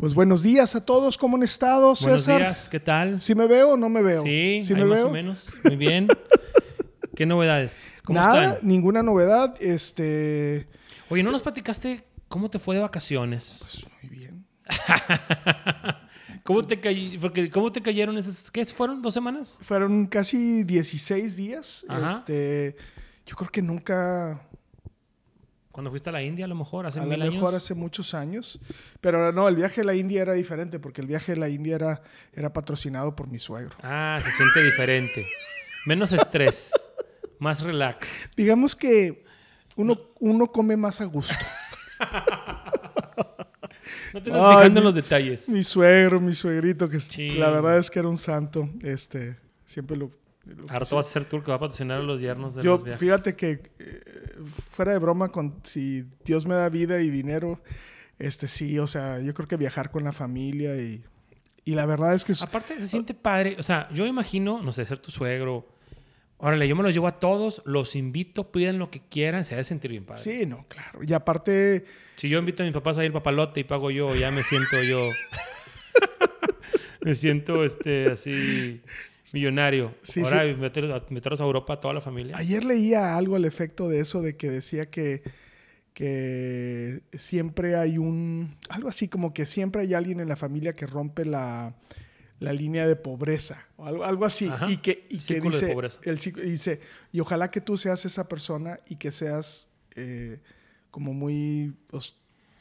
Pues buenos días a todos, ¿cómo han estado, Buenos César? días, ¿qué tal? ¿Sí me veo o no me veo? Sí, ¿Sí me más veo? o menos. Muy bien. ¿Qué novedades? ¿Cómo Nada, están? ninguna novedad. Este. Oye, ¿no nos platicaste cómo te fue de vacaciones? Pues muy bien. ¿Cómo te, cay- porque, ¿cómo te cayeron esas? ¿Qué fueron? ¿Dos semanas? Fueron casi 16 días. Ajá. Este. Yo creo que nunca. Cuando fuiste a la India, a lo mejor, hace A lo mil años. mejor hace muchos años. Pero no, el viaje a la India era diferente porque el viaje a la India era, era patrocinado por mi suegro. Ah, se siente diferente. Menos estrés. Más relax. Digamos que uno, uno come más a gusto. No te Ay, fijando en los detalles. Mi suegro, mi suegrito, que la verdad es que era un santo. Este, siempre lo. lo tú vas a ser tú el que va a patrocinar a los yernos de Yo, los viajes. fíjate que eh, fuera de broma, con, si Dios me da vida y dinero, este sí, o sea, yo creo que viajar con la familia y, y la verdad es que es- Aparte, se siente padre. O sea, yo imagino, no sé, ser tu suegro. Órale, yo me los llevo a todos, los invito, piden lo que quieran, se ha de sentir bien padre. sí, no, claro. Y aparte, Si yo invito a mis papás a ir al papalote y pago yo, ya me siento yo. me siento este así millonario. Sí, Ahora fí- meter- meterlos a Europa a toda la familia. ayer leía algo al efecto de eso, de que decía que, que siempre hay un, algo así como que siempre hay alguien en la familia que rompe la, la línea de pobreza, o algo, algo así. Ajá. Y que, y que Círculo de dice, pobreza. el y dice, y ojalá que tú seas esa persona y que seas eh, como muy, os-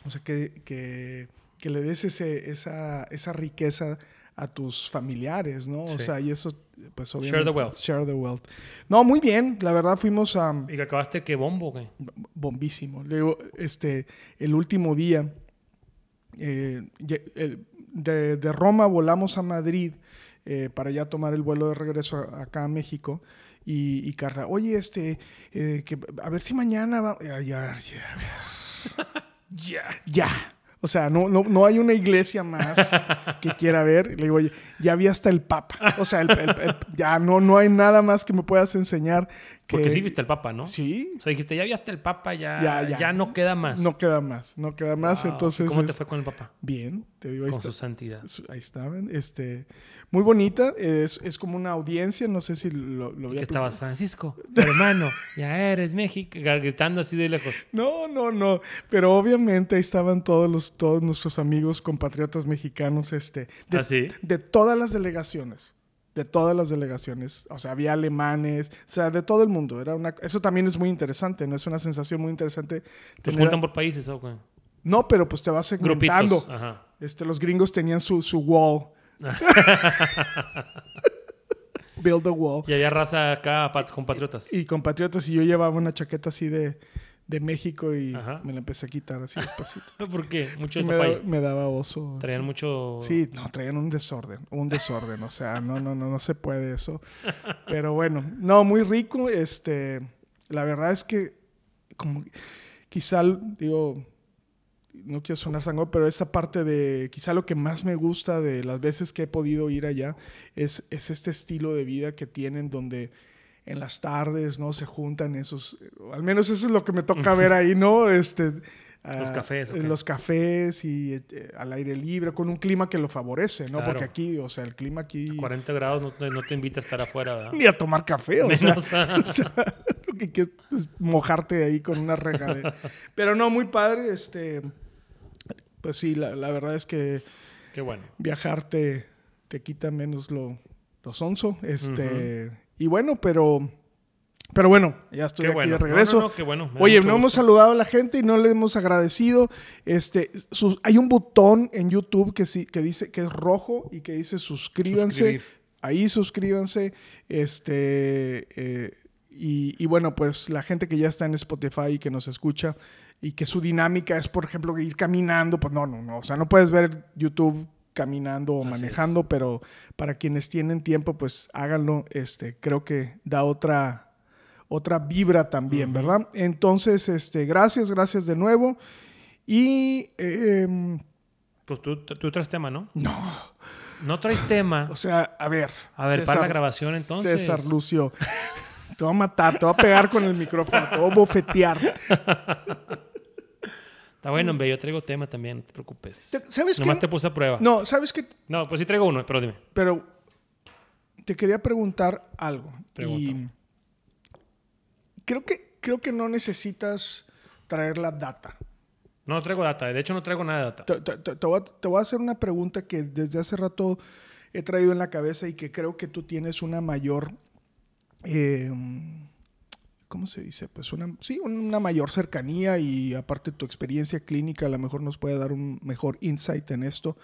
o sea, que, que, que le des ese, esa, esa riqueza a tus familiares, ¿no? O sea, y eso, pues Share obviamente. the wealth. Share the wealth. No, muy bien. La verdad fuimos a Y que acabaste que bombo, güey. bombísimo. Luego, este, el último día, eh, de, de Roma volamos a Madrid eh, para ya tomar el vuelo de regreso a- acá a México. Y, y Carla, oye, este, eh, que, a ver si mañana va. Ya, ya, ya. Ya. ya. O sea, no, no, no hay una iglesia más que quiera ver. Le digo, oye, ya vi hasta el Papa. O sea, el- el- el- ya no, no hay nada más que me puedas enseñar. Que, Porque sí viste el papa, ¿no? Sí, O sea, dijiste, ya viste el papa, ya, Ya, ya, ya. no queda más. No queda más, no queda más. Wow. Entonces, ¿Cómo te fue con el papá? bien, te digo, ahí, Con está- su santidad. ahí estaban. Este, muy bonita, es, es como una audiencia, no sé si lo, lo ¿Y había que estabas, Francisco, tu hermano, ya eres México, gritando así de lejos. No, no, no, pero obviamente ahí estaban todos los todos nuestros amigos compatriotas mexicanos este de, ¿Ah, sí? de todas las delegaciones. De todas las delegaciones, o sea, había alemanes, o sea, de todo el mundo. Era una, eso también es muy interesante, ¿no? Es una sensación muy interesante. Pues tener- juntan por países, ¿o qué? No, pero pues te vas segmentando. Grupitos. Ajá. Este, los gringos tenían su, su wall. Build a wall. Y había raza acá, pat- compatriotas. Y compatriotas, y yo llevaba una chaqueta así de, de México y Ajá. me la empecé a quitar así despacito. ¿Por qué? Mucho me, da- me daba oso. Traían mucho... Sí, no, traían un desorden, un desorden, o sea, no, no, no, no se puede eso. Pero bueno, no, muy rico, este, la verdad es que, como, quizá, digo, no quiero sonar sango, pero esa parte de, quizá lo que más me gusta de las veces que he podido ir allá es, es este estilo de vida que tienen donde en las tardes, ¿no? Se juntan esos, al menos eso es lo que me toca ver ahí, ¿no? Este, Los ah, cafés, ¿o en qué? los cafés y eh, al aire libre, con un clima que lo favorece, ¿no? Claro. Porque aquí, o sea, el clima aquí... 40 grados no te, no te invita a estar afuera, ¿verdad? Ni a tomar café, o sea, Menos a- o sea, lo que quieres es mojarte ahí con una regadera. Pero no, muy padre, este... Pues sí, la, la verdad es que Qué bueno. viajar te, te quita menos lo, lo sonso, este... Y bueno, pero... Pero bueno, ya estoy Qué aquí bueno. de regreso. No, no, no, qué bueno. Oye, no hemos saludado a la gente y no le hemos agradecido. Este, sus- hay un botón en YouTube que sí, que dice que es rojo y que dice suscríbanse. Suscribir. Ahí suscríbanse. Este, eh, y, y bueno, pues la gente que ya está en Spotify y que nos escucha y que su dinámica es, por ejemplo, ir caminando, pues no, no, no. O sea, no puedes ver YouTube caminando o Así manejando, pero para quienes tienen tiempo, pues háganlo. Este, creo que da otra, otra vibra también, ¿verdad? Entonces, este, gracias, gracias de nuevo. Y em, Pues tú, tú traes tema, ¿no? no, No traes tema. o sea, a ver. A ver, para la grabación, entonces. César Lucio, te voy a matar, te voy a pegar con el micrófono, te voy a bofetear. Está bueno, hombre, yo traigo tema también, no te preocupes. ¿sabes Nomás qué? te puse a prueba. No, ¿sabes qué? No, pues sí traigo uno, pero dime. Pero te quería preguntar algo. Y creo que, creo que no necesitas traer la data. No, no traigo data. De hecho, no traigo nada de data. Te, te- te- te voy a, te voy a hacer una pregunta que desde hace rato he traído en la cabeza y que creo que tú tienes una mayor... eh, ¿Cómo se dice? Pues una, sí, una mayor cercanía y aparte tu experiencia clínica a lo mejor nos puede dar un mejor insight en esto.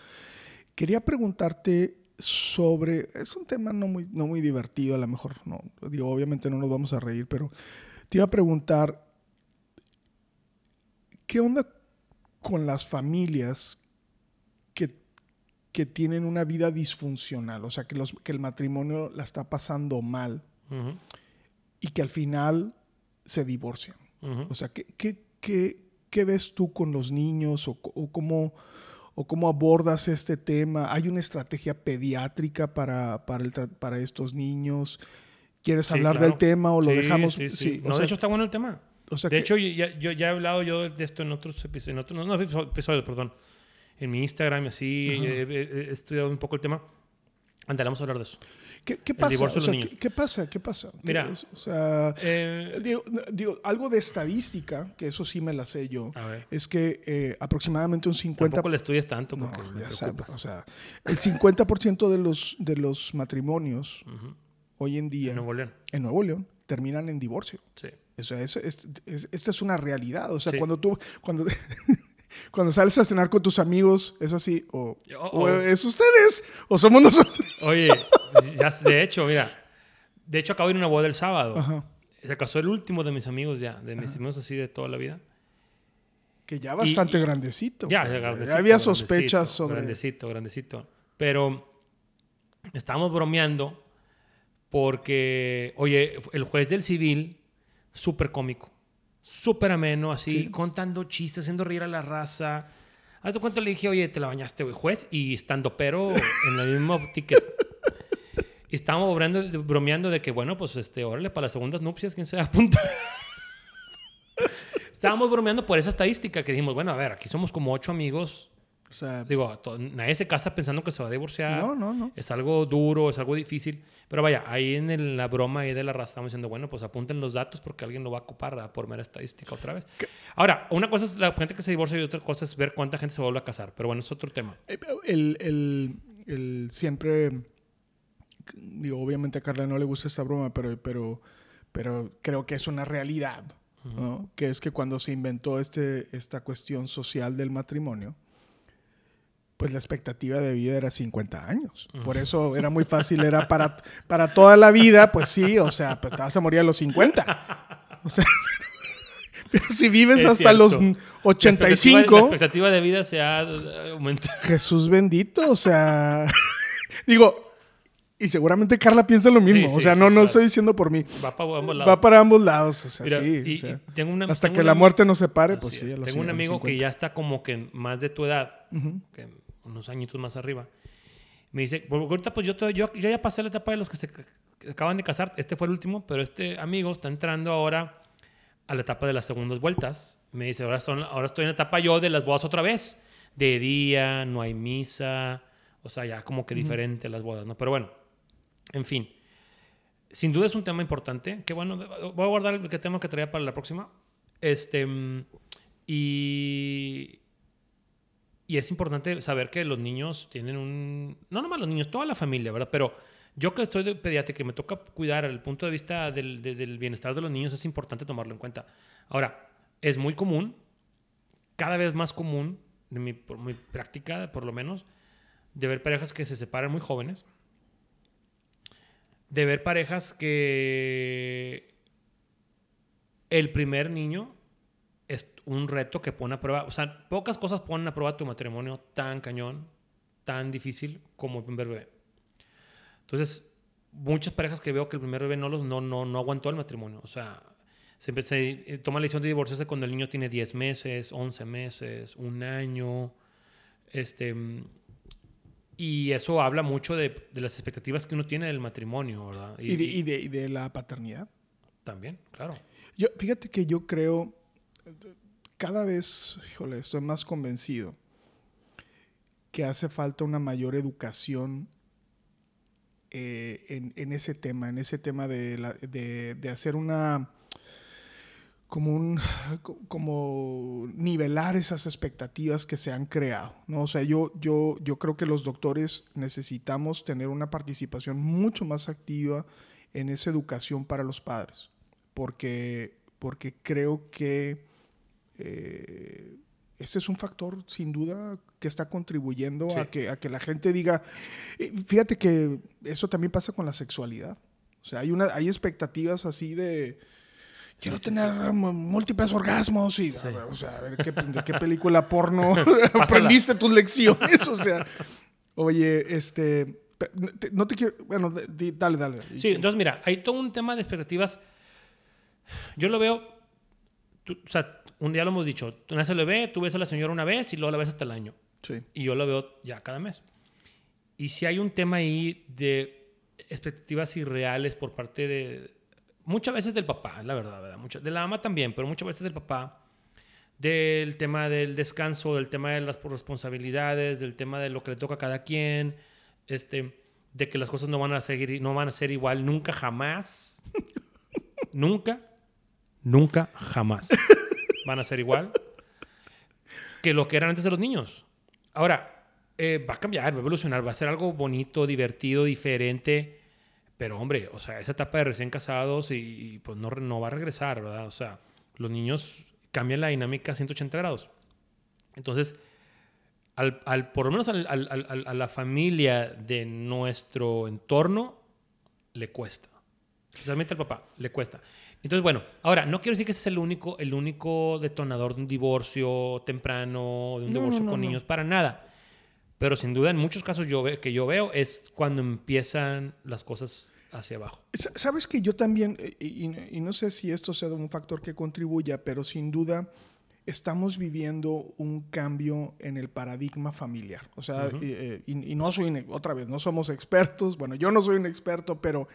Quería preguntarte sobre, es un tema no muy, no muy divertido, a lo mejor no, digo, obviamente no nos vamos a reír, pero te iba a preguntar, ¿qué onda con las familias que, que tienen una vida disfuncional? O sea, que, los, que el matrimonio la está pasando mal Ujú, y que al final se divorcian. ujú. O sea, ¿qué, qué, qué, qué ves tú con los niños o, o cómo, o cómo abordas este tema? ¿Hay una estrategia pediátrica para, para, el para estos niños? ¿Quieres Sí, hablar claro. del tema o lo Sí, dejamos? Sí, sí. No, sea, de hecho, está bueno el tema. o sea de que- hecho, ya, yo ya he hablado yo de esto en otros episodios, en otros, no, no, episo- episodios, perdón. En mi Instagram, y así, Ajá. he, he- he estudiado un poco el tema. Andale, vamos a hablar de eso. ¿Qué, qué pasa? divorcio O de sea, los ¿qué, niños. qué pasa? ¿Qué pasa? ¿Qué Mira. o sea, Eh, digo, digo, algo de estadística, que eso sí me la sé yo, a ver. es que eh, aproximadamente un 50%... Tampoco le estudies tanto porque ya sabes, o sea, el 50% de los, de los matrimonios hoy en día En Nuevo León. en Nuevo León terminan en divorcio. Sí. O sea, eso es, es- esta es una realidad. O sea, Sí. cuando tú, cuando, cuando sales a cenar con tus amigos, es así, o, es ustedes, o somos nosotros. Oye, ya, de hecho, mira. De hecho, acabo de ir a una boda el sábado. Ajá. Se casó el último de mis amigos ya, de mis amigos así de toda la vida. Que ya bastante y- grandecito. Ya, güey. grandecito, había grandecito, sospechas sobre... Grandecito, grandecito. Pero estábamos bromeando porque, oye, el juez del civil, súper cómico, súper ameno, así, Sí. contando chistes, haciendo reír a la raza. Haz de cuenta le dije, oye, te la bañaste, güey, juez, y estando pero en el mismo ticket. Y estábamos bromeando, bromeando de que, bueno, pues, este, órale, para las segundas nupcias, ¿quién se va a apuntar? Estábamos bromeando por esa estadística que dijimos, bueno, a ver, aquí somos como ocho amigos. O sea, Digo, nadie se casa pensando que se va a divorciar. no, no, no. Es algo duro, es algo difícil. Pero vaya, ahí en el- la broma ahí de la raza estamos diciendo, bueno, pues apunten los datos porque alguien lo va a ocupar ¿verdad? por mera estadística otra vez. Ahora, una cosa es la gente que se divorcia y otra cosa es ver cuánta gente se vuelve a casar. Pero bueno, es otro tema. Eh, El, el- el siempre, digo, obviamente a Carla no le gusta esta broma, pero, pero, pero creo que es una realidad, ¿no? Que es que cuando se inventó este, esta cuestión social del matrimonio, pues la expectativa de vida era 50 años. Por eso era muy fácil, era para, para toda la vida, pues sí, o sea, pues te vas a morir a los 50. O sea, pero si vives Es hasta los cierto. La 85... expectativa, la expectativa de vida se ha eh, aumentado. Jesús bendito, o sea, digo, y seguramente Carla piensa lo mismo, Sí, o sea, sí, no, no claro. estoy diciendo por mí, Va para ambos lados. va para ambos lados, o sea, Mira, sí, y- o sea, y tengo una- hasta tengo que una la muerte nos separe, pues sí, Tengo un amigo que 50. ya está como que más de tu edad, que unos añitos más arriba. Me dice, ahorita pues yo, yo, yo ya pasé la etapa de los que se que acaban de casar, este fue el último, pero este amigo está entrando ahora a la etapa de las segundas vueltas. Me dice, ahora, son, ahora estoy en la etapa yo de las bodas otra vez. De día, no hay misa, o sea, ya como que diferente las bodas, ¿no? Pero bueno, en fin. Sin duda es un tema importante. Que bueno, voy a guardar el tema que traía para la próxima. Este, mm, y, y es importante saber que los niños tienen un... No nomás los niños, toda la familia, ¿verdad? Pero yo que soy de pediatra, que me toca cuidar el punto de vista del, de- del bienestar de los niños, es importante tomarlo en cuenta. Ahora, es muy común, cada vez más común, de mi, práctica por lo menos, de ver parejas que se separan muy jóvenes, de ver parejas que el primer niño un reto que pone a prueba, o sea, pocas cosas ponen a prueba tu matrimonio tan cañón, tan difícil como el primer bebé. Entonces, muchas parejas que veo que el primer bebé no, los, no, no, no aguantó el matrimonio, o sea, se, se toma la decisión de divorciarse cuando el niño tiene 10 meses, 11 meses, un año, este... Y eso habla mucho de, de las expectativas que uno tiene del matrimonio, ¿verdad? Y, de, y, de, y de la paternidad. También, claro. Yo, fíjate que yo creo, cada vez, estoy más convencido que hace falta una mayor educación eh, en, ese tema, en ese tema de, de hacer una como un como nivelar esas expectativas que se han creado, ¿no? O sea, yo, yo, yo creo que los doctores necesitamos tener una participación mucho más activa en esa educación para los padres, porque, porque creo que eh, ese es un factor sin duda que está contribuyendo sí. a, que, a que la gente diga, eh, fíjate que eso también pasa con la sexualidad, o sea, hay, una, hay expectativas así de quiero sí, tener sí. múltiples orgasmos y, o sea, a ver qué, de qué película porno aprendiste tus lecciones, o sea, oye, este, no te quiero, bueno, dale, dale. Sí, entonces mira, hay todo un tema de expectativas. Yo lo veo, tú, o sea, un día lo hemos dicho, tú naces el bebé, tú ves a la señora una vez y luego la ves hasta el año. Sí. Y yo lo veo ya cada mes. Y si hay un tema ahí de expectativas irreales por parte de, muchas veces del papá, la verdad, ¿verdad? Muchas, de la ama también, pero muchas veces del papá, del tema del descanso, del tema de las responsabilidades, del tema de lo que le toca a cada quien, este, de que las cosas no van a seguir, no van a ser igual nunca, jamás, nunca, nunca, jamás van a ser igual que lo que eran antes de los niños. Ahora, eh, va a cambiar, va a evolucionar, va a ser algo bonito, divertido, diferente pero hombre, o sea, esa etapa de recién casados y, y, pues no, no va a regresar, ¿verdad? O sea, los niños cambian la dinámica a 180 grados. Entonces, al, al por lo menos a la familia de nuestro entorno le cuesta. Especialmente al papá, le cuesta. Entonces, bueno, ahora, no quiero decir que ese es el único, el único detonador de un divorcio temprano, de un no, divorcio no, no, con niños, para nada. Pero sin duda, en muchos casos yo ve, que yo veo es cuando empiezan las cosas hacia abajo. Sabes que yo también, eh, y, y, no sé si esto sea un factor que contribuya, pero sin duda estamos viviendo un cambio en el paradigma familiar. O sea, uh -huh. eh, y, y, no soy, otra vez, no somos expertos, bueno, yo no soy un experto, pero,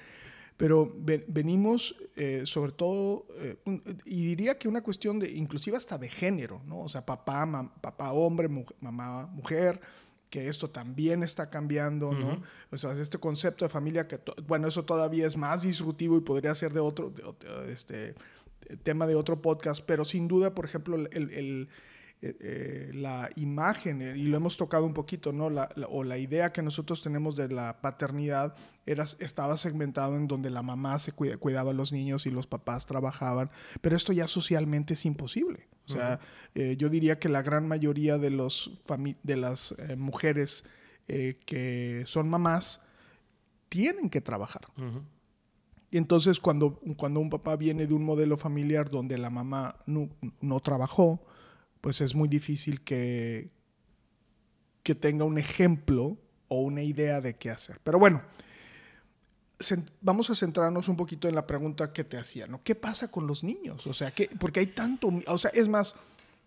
pero venimos eh, sobre todo, eh, y diría que una cuestión de, inclusive hasta de género, ¿no? O sea, papá, papá hombre, mu mamá mujer, que esto también está cambiando, ¿no? Uh -huh. O sea, este concepto de familia que, bueno, eso todavía es más disruptivo y podría ser de otro, de, este tema de otro podcast, pero sin duda, por ejemplo, el, el eh, eh, la imagen, eh, y lo hemos tocado un poquito, ¿no? La, la, o la idea que nosotros tenemos de la paternidad era, estaba segmentado en donde la mamá se cuida, cuidaba a los niños y los papás trabajaban, pero esto ya socialmente es imposible. O sea, uh -huh. yo diría que la gran mayoría de, los de las mujeres que son mamás tienen que trabajar. Uh -huh. Y entonces cuando, cuando un papá viene de un modelo familiar donde la mamá no, no trabajó, pues es muy difícil que, que tenga un ejemplo o una idea de qué hacer. Pero bueno, vamos a centrarnos un poquito en la pregunta que te hacía, ¿no? ¿Qué pasa con los niños? O sea, ¿qué, porque hay tanto, o sea, es más,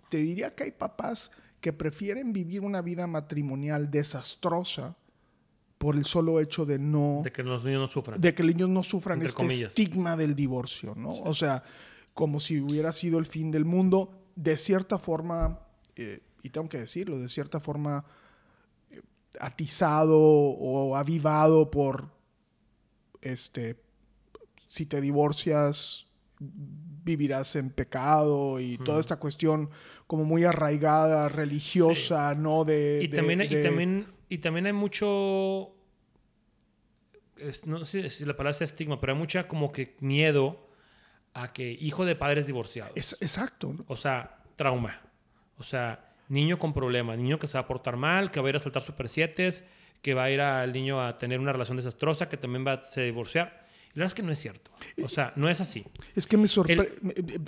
te diría que hay papás que prefieren vivir una vida matrimonial desastrosa por el solo hecho de no... De que los niños no sufran. De que los niños no sufran Entre este comillas. estigma del divorcio, ¿no? Sí. O sea, como si hubiera sido el fin del mundo de cierta forma, eh, y tengo que decirlo, de cierta forma eh, atizado o avivado por, este, si te divorcias, vivirás en pecado y mm. toda esta cuestión como muy arraigada, religiosa, sí. ¿no? De, y, de, también, de... y, también, y también hay mucho, es, no sé si la palabra sea estigma, pero hay mucha como que miedo a que hijo de padres divorciados. Es, exacto. O sea, trauma. O sea, niño con problemas, niño que se va a portar mal, que va a ir a saltar super 7, que va a ir al niño a tener una relación desastrosa, que también va a se divorciar. Y la verdad es que no es cierto. O sea, no es así. Es que me sorprende.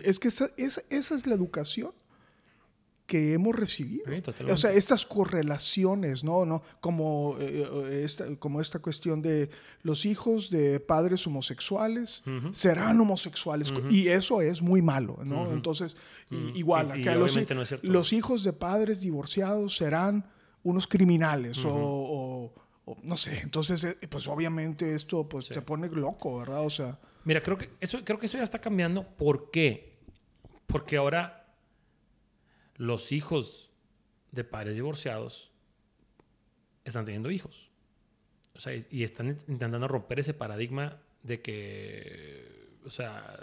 Es que esa, esa, esa es la educación que hemos recibido. Sí, o sea, estas correlaciones, ¿no? ¿no? Como, eh, eh, esta, como esta cuestión de los hijos de padres homosexuales Ujú. serán homosexuales. Ujú. Y eso es muy malo, ¿no? Ujú. Entonces, i- Ujú. igual, Y- y acá los, no los hijos de padres divorciados serán unos criminales o- o, o no sé. Entonces, eh, pues obviamente esto pues Sí. te pone loco, ¿verdad? O sea, Mira, creo que eso, creo que eso ya está cambiando. ¿Por qué? Porque ahora los hijos de padres divorciados están teniendo hijos. O sea, y- están intentando romper ese paradigma de que, o sea,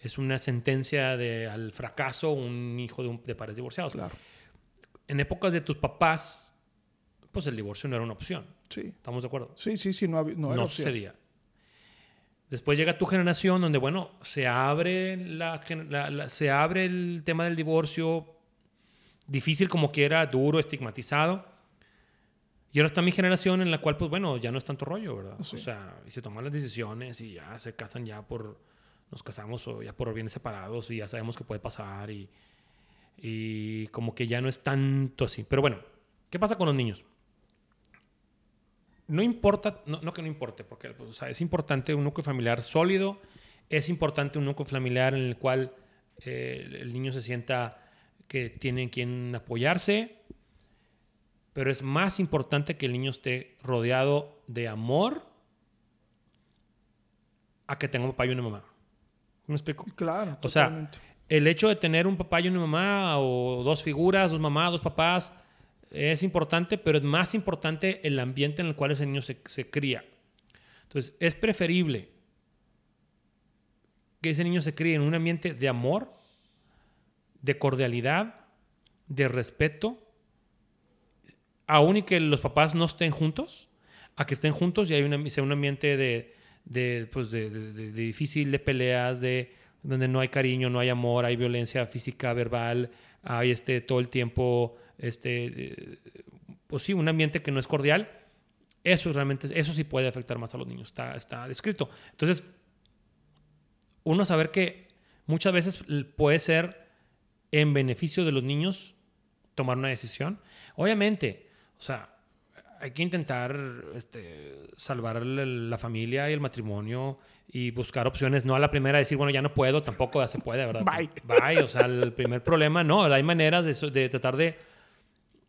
es una sentencia de, al fracaso un hijo de, un- de padres divorciados. claro. En épocas de tus papás, pues el divorcio no era una opción. Sí. ¿Estamos de acuerdo? Sí, sí, sí, no, no no, opción. sucedía. Después llega tu generación donde, bueno, se abre, la, gen- la- la- se abre el tema del divorcio, difícil como quiera, duro, estigmatizado. Y ahora está mi generación en la cual, pues bueno, ya no es tanto rollo, ¿verdad? Sí. O sea, y se toman las decisiones y ya se casan ya por, nos casamos o ya por bienes separados y ya sabemos que puede pasar y, y como que ya no es tanto así. Pero bueno, ¿qué pasa con los niños? no importa, no, no que no importe, porque pues, o sea, es importante un núcleo familiar sólido, es importante un núcleo familiar en el cual eh, el niño se sienta que tiene en quien apoyarse, pero es más importante que el niño esté rodeado de amor a que tenga un papá y una mamá. ¿Me explico? Claro, O sea. El hecho de tener un papá y una mamá, o dos figuras, dos mamás, dos papás, es importante, pero es más importante el ambiente en el cual ese niño se, se cría. Entonces, es preferible que ese niño se críe en un ambiente de amor, de cordialidad, de respeto, aún y que los papás no estén juntos, a que estén juntos y hay sea un ambiente de, de, pues de, difícil, de peleas, de donde no hay cariño, no hay amor, hay violencia física, verbal, hay este, todo el tiempo, este, eh, pues sí, un ambiente que no es cordial. Eso realmente, eso sí puede afectar más a los niños, está, está descrito. Entonces, uno saber que muchas veces puede ser en beneficio de los niños tomar una decisión. Obviamente, o sea, hay que intentar este, salvar la familia y el matrimonio y buscar opciones. No a la primera decir, bueno, ya no puedo, tampoco ya se puede, ¿verdad? Bye. Bye. O sea, el primer problema, no. Hay maneras de, de tratar de,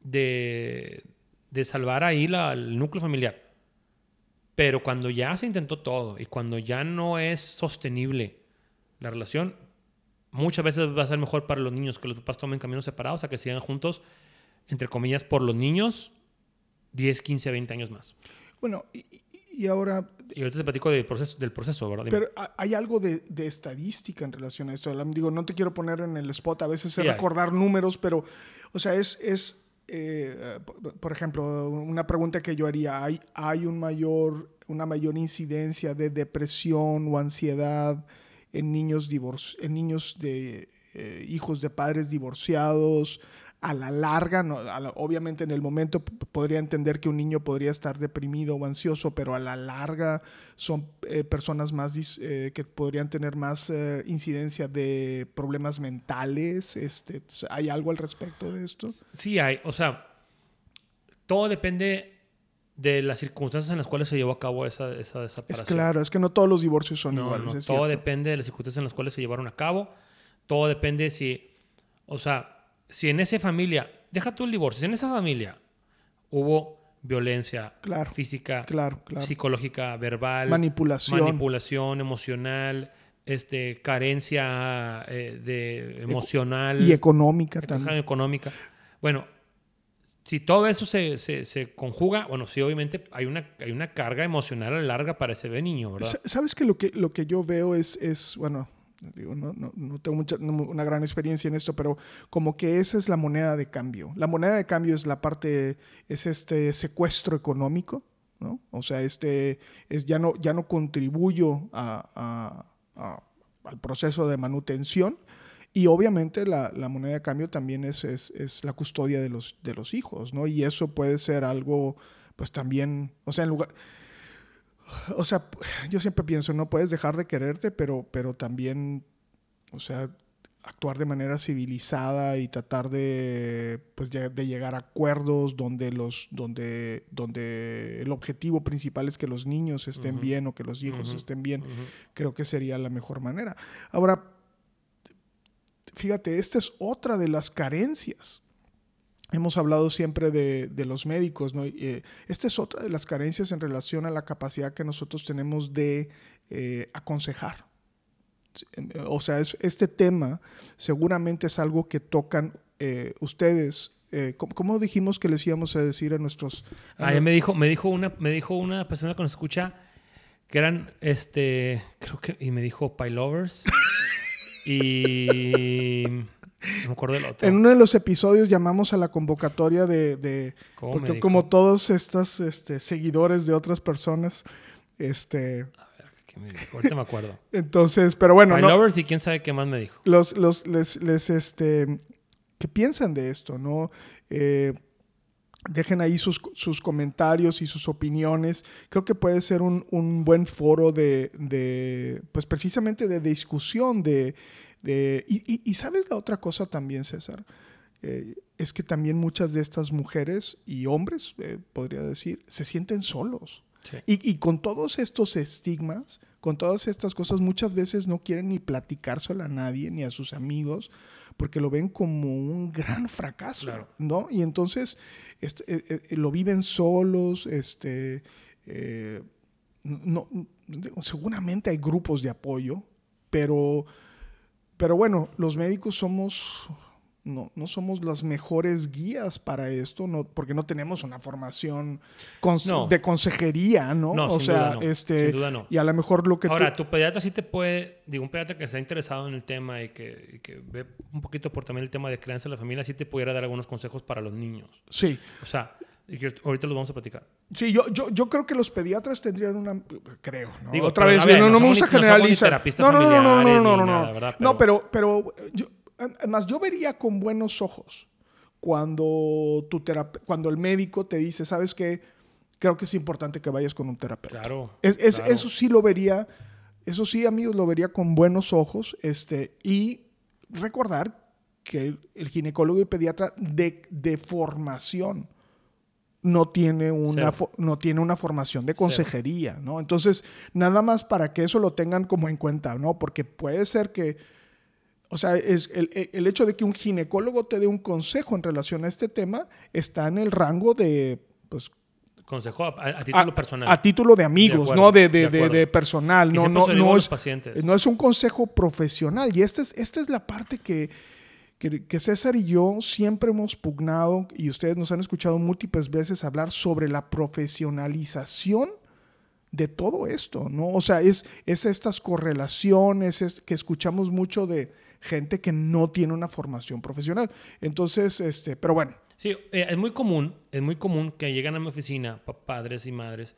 de, de salvar ahí la- el núcleo familiar. Pero cuando ya se intentó todo y cuando ya no es sostenible la relación, muchas veces va a ser mejor para los niños que los papás tomen caminos separados a que sigan juntos, entre comillas, por los niños 10, 15, 20 años más. Bueno, y, ahora, Y ahorita te platico del proceso, del proceso ¿verdad? Dime. pero ha- hay algo de, de estadística en relación a esto. Digo, no te quiero poner en el spot, a veces hay. recordar números, pero, o sea, es, es eh, por- por ejemplo, una pregunta que yo haría, ¿hay, hay un mayor, una mayor incidencia de depresión o ansiedad en niños, en niños de eh, hijos de padres divorciados? A la larga, no, a la- obviamente en el momento podría entender que un niño podría estar deprimido o ansioso, pero a la larga son eh, personas más eh, que podrían tener más eh, incidencia de problemas mentales. Este, ¿Hay algo al respecto de esto? Sí hay, o sea, todo depende de las circunstancias en las cuales se llevó a cabo esa, esa Es separación. claro, es que no todos los divorcios son No, iguales. no, es todo cierto. depende de las circunstancias en las cuales se llevaron a cabo. Todo depende si, o sea, si en esa familia, deja tú el divorcio, si en esa familia hubo violencia Claro, física, claro, claro. psicológica, verbal, Manipulación. manipulación emocional, este, carencia eh, de emocional y económica también. económica. Bueno, si todo eso se, se, se conjuga, bueno, sí, obviamente hay una, hay una carga emocional larga para ese niño, ¿verdad? Sa- ¿Sabes que lo que lo que yo veo es, es bueno, digo, no, no, no tengo mucha, una gran experiencia en esto, pero como que esa es la moneda de cambio. La moneda de cambio es la parte, es este secuestro económico, ¿no? O sea, este es ya no, ya no contribuyo a- a- a- al proceso de manutención. Y obviamente la, la moneda de cambio también es, es, es la custodia de los, de los hijos, ¿no? Y eso puede ser algo, pues también, o sea, en lugar, o sea, yo siempre pienso, no puedes dejar de quererte, pero, pero también, o sea, actuar de manera civilizada y tratar de, pues, de, llegar a acuerdos donde, los, donde, donde el objetivo principal es que los niños estén bien o que los hijos estén bien, creo que sería la mejor manera. Ahora, fíjate, esta es otra de las carencias. Hemos hablado siempre de, los médicos, ¿no? Eh, esta es otra de las carencias en relación a la capacidad que nosotros tenemos de eh, aconsejar. O sea, este tema seguramente es algo que tocan eh, ustedes. ¿cómo, dijimos que les íbamos a decir a nuestros... Ah, me dijo, me dijo una, me dijo una persona que nos escucha que eran, este, creo que, y me dijo Pylovers. y no me acuerdo del otro. En uno de los episodios llamamos a la convocatoria de... porque como todos estos este, seguidores de otras personas, este... A ver, ¿qué me dijo? Ahorita me acuerdo. Entonces, pero bueno... My Lovers y quién sabe qué más me dijo. Los, los, les, les, este... ¿Qué piensan de esto, no? Eh, dejen ahí sus, sus, comentarios y sus opiniones. Creo que puede ser un, un buen foro de, de, pues precisamente de discusión, de, y, sabes la otra cosa también, César, eh, es que también muchas de estas mujeres y hombres, eh, podría decir, se sienten solos. Y, con todos estos estigmas, con todas estas cosas, muchas veces no quieren ni platicárselo a nadie, ni a sus amigos, porque lo ven como un gran fracaso, ¿no? Y entonces este, eh, lo viven solos, este, no, seguramente hay grupos de apoyo, pero pero bueno, los médicos somos, no, no somos las mejores guías para esto, no, porque no tenemos una formación de consejería, ¿no? No, o sea, este, Y a lo mejor lo que... Ahora, tu pediatra sí te puede, digo, un pediatra que está interesado en el tema y que, que, ve un poquito por también el tema de crianza de la familia, sí te pudiera dar algunos consejos para los niños. Sí. O sea, ahorita los vamos a platicar. Sí, yo, yo, yo creo que los pediatras tendrían una. Creo, ¿no? Digo, Otra vez, no, no, me gusta generalizar. No, no, no, no, no, no, no, no. Pero... No, pero, pero yo, además, yo vería con buenos ojos cuando, tu cuando el médico te dice, ¿sabes qué? Creo que es importante que vayas con un terapeuta. Claro, es, es, Eso sí lo vería, eso sí, amigos, lo vería con buenos ojos. Este, y recordar que el ginecólogo y pediatra de, de formación no tiene una, no tiene una formación de consejería, ¿no? Entonces, nada más para que eso lo tengan como en cuenta, ¿no? Porque puede ser que, o sea, es el, hecho de que un ginecólogo te dé un consejo en relación a este tema está en el rango de, pues... Consejo a, título personal. A título de amigos, no de, de, personal. No, no, no, es, no es un consejo profesional. Y esta es, esta es la parte que que, César y yo siempre hemos pugnado, y ustedes nos han escuchado múltiples veces hablar sobre la profesionalización de todo esto, ¿no? O sea, es, es estas correlaciones es, que escuchamos mucho de gente que no tiene una formación profesional. Entonces, este, pero bueno. Sí, eh, es muy común, es muy común que llegan a mi oficina padres y madres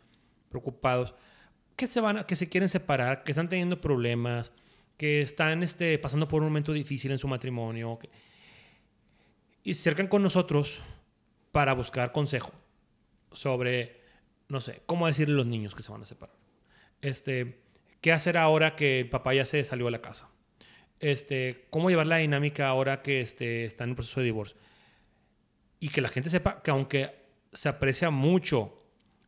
preocupados que se van, que se quieren separar, que están teniendo problemas, que están este, pasando por un momento difícil en su matrimonio y se acercan con nosotros para buscar consejo sobre, no sé, cómo decirle a los niños que se van a separar. Este, ¿Qué hacer ahora que papá ya se salió de la casa? Este, ¿Cómo llevar la dinámica ahora que este, está en un proceso de divorcio? Y que la gente sepa que aunque se aprecia mucho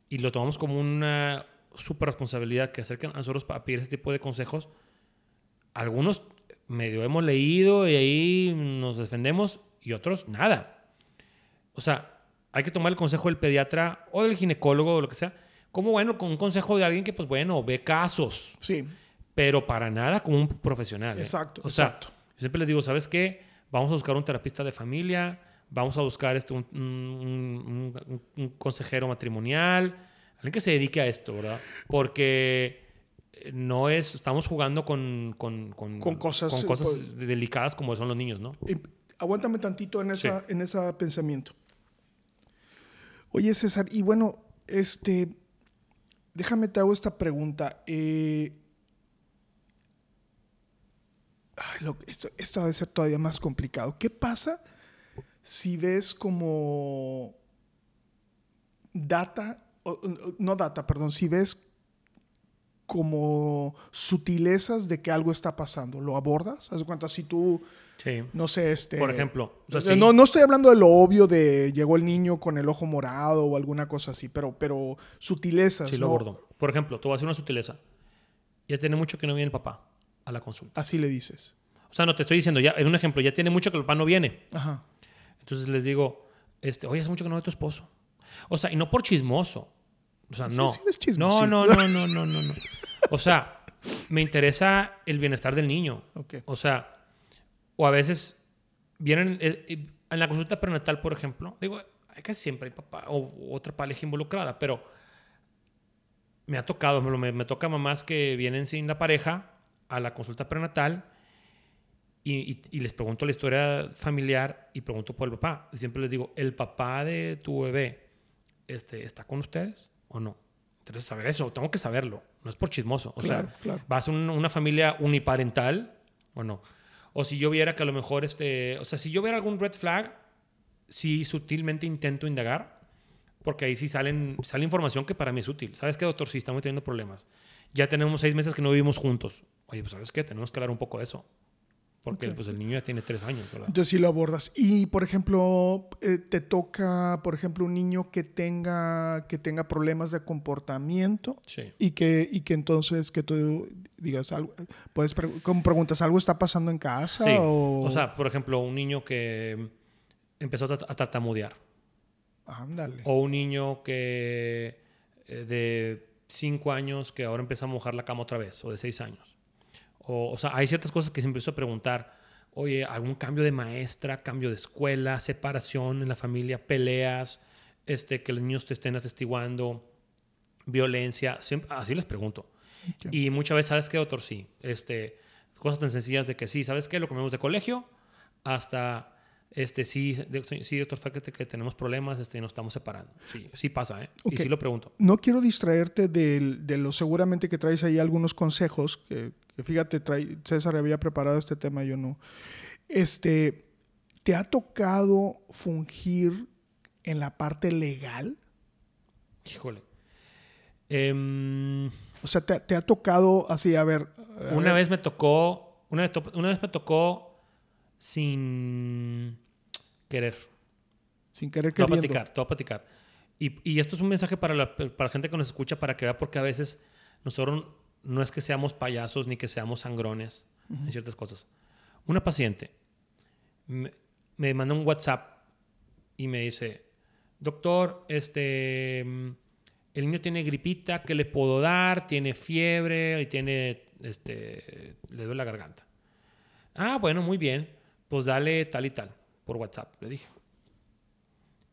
y lo tomamos como una super responsabilidad que acerquen a nosotros para pedir ese tipo de consejos, algunos medio hemos leído y ahí nos defendemos y otros nada. O sea, hay que tomar el consejo del pediatra o del ginecólogo o lo que sea, como bueno, con un consejo de alguien que, pues bueno, ve casos. Sí. Pero para nada como un profesional. ¿eh? Exacto, o exacto. Yo siempre les digo, ¿sabes qué? Vamos a buscar un terapista de familia, vamos a buscar este, un, un consejero matrimonial, alguien que se dedique a esto, ¿verdad? Porque no es, estamos jugando con, con, con, cosas, con cosas pues, delicadas como son los niños, ¿no? aguántame tantito en, esa, en ese pensamiento. Oye, César, y bueno, este, déjame te hago esta pregunta. Eh, esto, esto debe ser todavía más complicado. ¿Qué pasa si ves como data, no data, perdón, si ves como sutilezas de que algo está pasando. ¿Lo abordas? ¿Haz de cuenta si tú, Sí. no sé, este... Por ejemplo, o sea, sí. no, no estoy hablando de lo obvio de llegó el niño con el ojo morado o alguna cosa así, pero, pero sutilezas. Sí, lo ¿no? abordo. Por ejemplo, te voy a hacer una sutileza. Ya tiene mucho que no viene el papá a la consulta. Así le dices. O sea, no te estoy diciendo, ya, en un ejemplo, ya tiene mucho que el papá no viene. Ajá. Entonces les digo, este, oye, hace mucho que no veo a tu esposo. O sea, y no por chismoso. O sea, Sí, no. sí eres no, no, no, no, no, no, no. O sea, me interesa el bienestar del niño. Ok. O sea, o a veces vienen eh, eh, en la consulta prenatal, por ejemplo, digo, hay que siempre hay papá o otra pareja involucrada, pero me ha tocado, me, me, me toca mamás que vienen sin la pareja a la consulta prenatal y, y- y les pregunto la historia familiar y pregunto por el papá. Y siempre les digo, ¿el papá de tu bebé este, está con ustedes o no? Entonces, saber eso, tengo que saberlo. No es por chismoso. O Claro, sea, claro. ¿vas a un- una familia uniparental o no? O si yo viera que a lo mejor, este, o sea, si yo viera algún red flag, sí sutilmente intento indagar, porque ahí sí salen, sale información que para mí es útil. ¿Sabes qué, doctor? Sí, estamos teniendo problemas. Ya tenemos seis meses que no vivimos juntos. Oye, pues ¿sabes qué? Tenemos que hablar un poco de eso. Porque pues el niño ya tiene tres años, ¿verdad? Entonces sí lo abordas. Y, por ejemplo, eh, te toca, por ejemplo, un niño que tenga, que tenga problemas de comportamiento Sí. y que, y que entonces que tú digas algo, puedes, pre- como preguntas, ¿algo está pasando en casa? Sí. O, O sea, por ejemplo, un niño que empezó a, a tartamudear. ándale. O un niño que eh, de cinco años que ahora empieza a mojar la cama otra vez, o de seis años. O, o sea, hay ciertas cosas que se empiezo a preguntar. Oye, algún cambio de maestra, cambio de escuela, separación en la familia, peleas, este, que los niños te estén atestiguando, violencia. Siempre, así les pregunto. Y muchas veces, ¿sabes qué, doctor? Sí. Este, cosas tan sencillas de que sí, ¿sabes qué? Lo comemos de colegio hasta, este, sí, de- sí, doctor, fíjate que tenemos problemas, este, nos estamos separando. Sí, sí pasa, ¿eh? Y sí lo pregunto. No quiero distraerte del- de, lo seguramente que traes ahí algunos consejos, que, que fíjate, trae- César había preparado este tema, yo no. Este, ¿te ha tocado fungir en la parte legal? Híjole. Em, O sea, ¿te, te ha tocado así, a ver... a una ver, vez me tocó, una vez, una vez me tocó sin querer. Sin querer Te voy a queriendo. platicar, te voy a platicar. Y, y esto es un mensaje para la, para la gente que nos escucha para que vea porque a veces nosotros no es que seamos payasos ni que seamos sangrones en ciertas cosas. Una paciente me, me manda un WhatsApp y me dice, doctor, este, mm, el niño tiene gripita, ¿qué le puedo dar? Tiene fiebre y tiene, este, le duele la garganta. Ah, bueno, muy bien. Pues dale tal y tal por WhatsApp, le dije.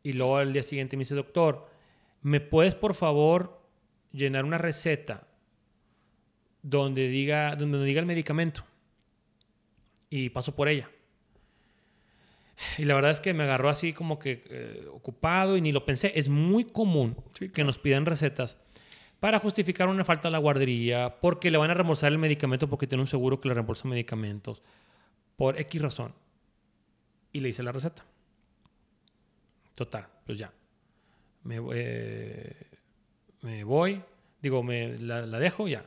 Y luego al día siguiente me dice, doctor, ¿me puedes por favor llenar una receta donde diga, donde diga el medicamento? Y paso por ella. Y la verdad es que me agarró así como que eh, ocupado y ni lo pensé. Es muy común Sí, que nos pidan recetas para justificar una falta a la guardería, porque le van a reembolsar el medicamento porque tiene un seguro que le reembolsa medicamentos, por X razón. Y le hice la receta. Total, pues ya. Me, eh, me voy, digo, me la, la dejo ya.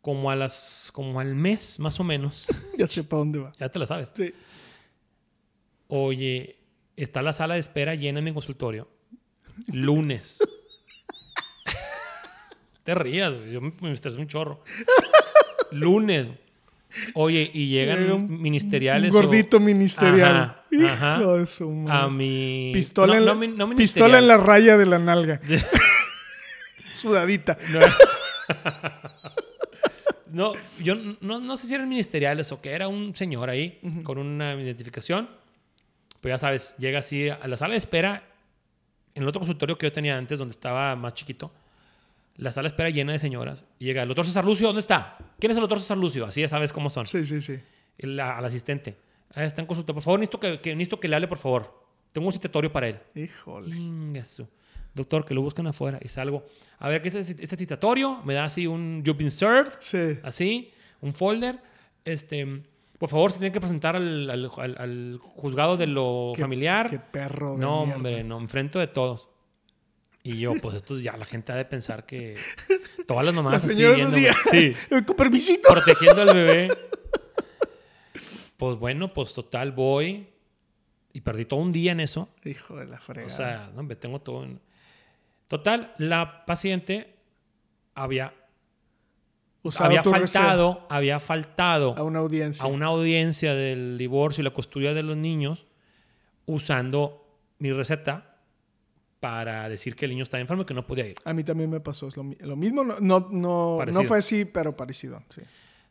Como a las, como al mes más o menos, Ya sé para dónde va. ya te la sabes. Sí. Oye, está la sala de espera llena en mi consultorio. Lunes. Te rías, yo me, me estresé un chorro. Lunes. Oye, y llegan Llega un- ministeriales. Un o- gordito ministerial. Ajá, Hijo ajá. de su a madre. mi. Pistola, no, en la, no no pistola en la raya de la nalga. Sudadita. No, yo no, no sé si eran ministeriales o que era un señor ahí con una identificación. Pues ya sabes, llega así a la sala de espera, en el otro consultorio que yo tenía antes, donde estaba más chiquito, la sala espera llena de señoras. Y llega el doctor César Lucio, ¿dónde está? ¿Quién es el doctor César Lucio? Así ya sabes cómo son. Sí, sí, sí. Al asistente. Ah, está en consulta. Por favor, necesito que, que- necesito que le hable, por favor. Tengo un citatorio para él. Híjole. Doctor, que lo buscan afuera. Y salgo. A ver, ¿qué es este, este citatorio? Me da así un You've been served. Sí. Así. Un folder. Este. Por favor, se tiene que presentar al, al- al- al juzgado de lo Qué- familiar. Qué perro. de no, mierda. hombre, no. Enfrento de todos. Y yo, pues esto ya la gente ha de pensar que todas las La mamás así. Sí, Con permisito. protegiendo al bebé. Pues bueno, pues total voy y perdí todo un día en eso. Hijo de la fregada. O sea, no, me tengo todo en... Total, la paciente había, Usado había faltado, había faltado a una audiencia. a una audiencia del divorcio y la custodia de los niños usando mi receta para decir que el niño estaba enfermo y que no podía ir. A mí también me pasó es lo, mi- lo mismo. No, no, no, no fue así, pero parecido. Sí.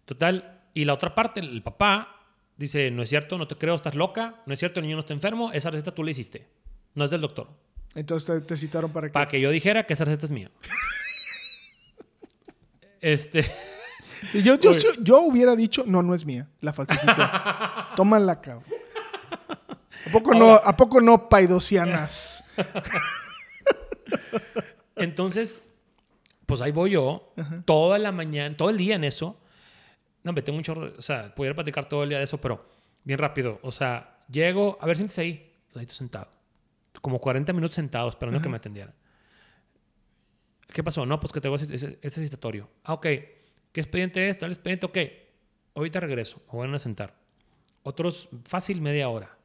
Total, y la otra parte, el papá dice, no es cierto, no te creo, estás loca, no es cierto, el niño no está enfermo, esa receta tú la hiciste, no es del doctor. Entonces te, te citaron para que... Para que yo dijera que esa receta es mía. este, Sí, yo, yo, yo- yo hubiera dicho, no, no es mía. La falsificó. Tómala, cabrón. ¿A poco, no, ¿A poco no, paidosianas? Entonces, pues ahí voy yo, toda la mañana, todo el día en eso. No, me tengo un chorro, o sea, pudiera platicar todo el día de eso, pero bien rápido. O sea, llego, a ver, siéntese ahí. Pues ahí estoy sentado. Como 40 minutos sentado esperando que me atendieran. ¿Qué pasó? No, pues que tengo ese, ese, ese citatorio. Ah, ok. ¿Qué expediente es? Tal expediente, ok. Ahorita regreso. Me voy a sentar. Otros, fácil, media hora.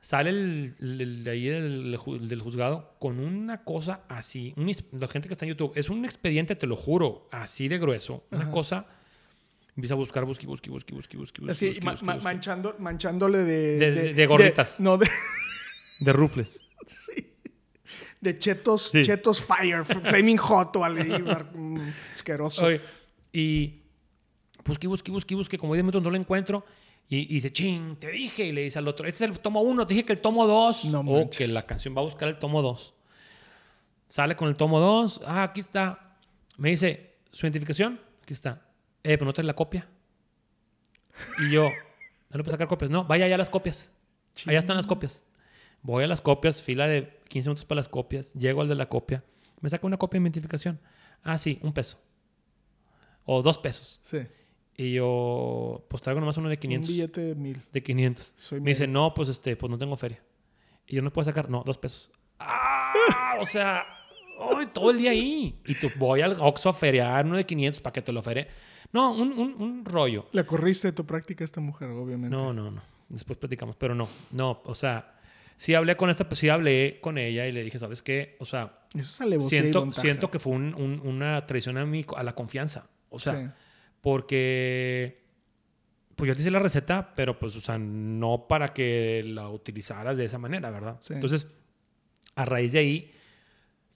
Sale el, de ahí del, ju- del juzgado con una cosa así. un la gente que está en YouTube, es un expediente, te lo juro, así de grueso. Una cosa. Empieza a buscar, busque, busque, busque, busque, busque. busque, Así, busque, ma- busque, ma- busque. manchando, manchándole de... De- de- de gorditas. no, de, De rufles. de chetos, Sí. chetos fire, flaming hot o algo mm, asqueroso. Oye, y busque, busque, busque, busque, como 10 minutos no lo encuentro. Y, y dice, ching, te dije. Y le dice al otro, este es el tomo 1, te dije que el tomo 2. No o manches. que la canción va a buscar el tomo 2. Sale con el tomo 2. Ah, aquí está. Me dice, ¿su identificación? Aquí está. Eh, pero no traes la copia. Y yo, no le puedo sacar copias. No, vaya allá a las copias. Allá están las copias. Voy a las copias, fila de 15 minutos para las copias. Llego al de la copia. Me saca una copia de identificación. Ah, sí, un peso. O dos pesos. Sí. Y yo, pues traigo nomás uno de 500. Un billete de mil. De 500. Soy Me dice, no, pues este, pues no tengo feria. Y yo no puedo sacar, no, dos pesos. ¡Ah! O sea, ¡ay, todo el día ahí. Y tú voy al Oxxo a feriar uno de 500 para que te lo fere. No, un, un, un rollo. Le corriste de tu práctica a esta mujer, obviamente. No, no, no. Después platicamos, pero no, no, o sea, sí hablé con esta, pues sí hablé con ella y le dije, ¿sabes qué? O sea, Eso es siento, siento que fue un- un- una traición a, mi, a la confianza. O sea, Sí. Porque pues yo te hice la receta, pero pues, o sea, no para que la utilizaras de esa manera, ¿verdad? Sí. Entonces, a raíz de ahí,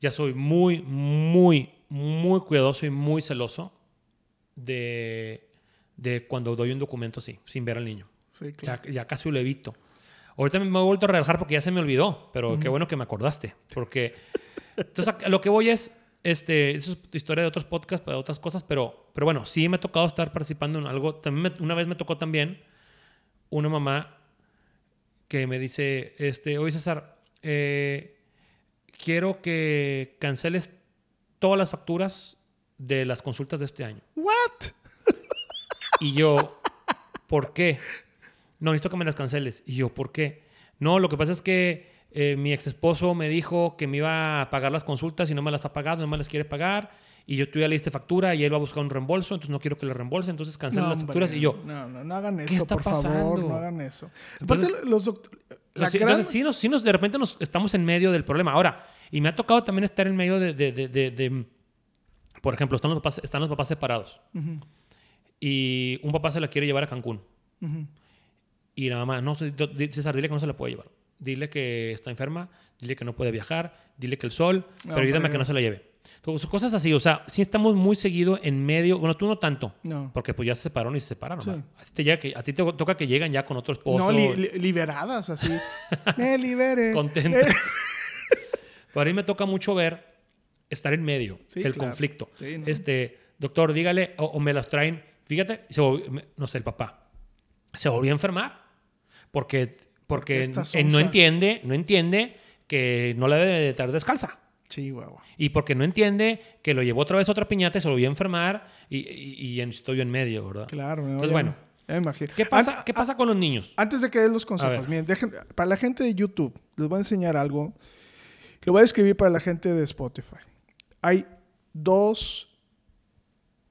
ya soy muy, muy, muy cuidadoso y muy celoso de, de cuando doy un documento así, sin ver al niño. Sí, claro. Ya, ya casi lo evito. Ahorita me he vuelto a relajar porque ya se me olvidó, pero qué bueno que me acordaste. Porque. Entonces, lo que voy es. Este, eso es historia de otros podcasts, de otras cosas, pero, pero bueno, sí me ha tocado estar participando en algo. También me- una vez me tocó también una mamá que me dice: este, Oye, César, eh, quiero que canceles todas las facturas de las consultas de este año. ¿What? Y yo, ¿por qué? No, necesito que me las canceles. Y yo, ¿por qué? No, lo que pasa es que eh, mi ex esposo me dijo que me iba a pagar las consultas y no me las ha pagado, no me las quiere pagar. Y yo, tú ya le diste factura y él va a buscar un reembolso, entonces no quiero que le reembolse, entonces cancela No, las hombre, facturas. Y yo, No, no, no hagan eso, está por favor. pasando? No hagan eso. Entonces- Aparte, los doctores... entonces, entonces sí, nos, sí nos, de repente nos estamos en medio del problema. Ahora, y me ha tocado también estar en medio de, de- de- de- de- por ejemplo, están los, papás, están los papás separados y un papá se la quiere llevar a Cancún. Y la mamá, no, César, dile que no se la puede llevar. Dile que está enferma, dile que no puede viajar, dile que el sol, pero ayúdame a que no se la lleve. Entonces, cosas así, o sea, sí estamos muy seguido en medio, bueno, tú no tanto, No. porque pues ya se separaron y se separaron. Sí. A ti te, llega que, a ti te toca que llegan ya con otro esposo. No, li- li- liberadas así. Me libere. contentas. Eh, Pero a mí me toca mucho ver estar en medio Sí, del claro. conflicto. Sí, ¿no? Este, doctor, dígale, o, o me las traen, fíjate, se volvió- no sé, el papá, se volvió a enfermar porque, porque no entiende, no entiende que no le debe de estar descalza. Chihuahua. Y porque no entiende que lo llevó otra vez a otra piñata y se volvió a enfermar y, y- y estoy yo en medio, ¿verdad? Claro. Entonces, ya- bueno. me imagino. ¿Qué pasa, ¿qué pasa con los niños? Antes de que den los consejos, miren, dejen- para la gente de YouTube, les voy a enseñar algo. Lo voy a escribir para la gente de Spotify. Hay dos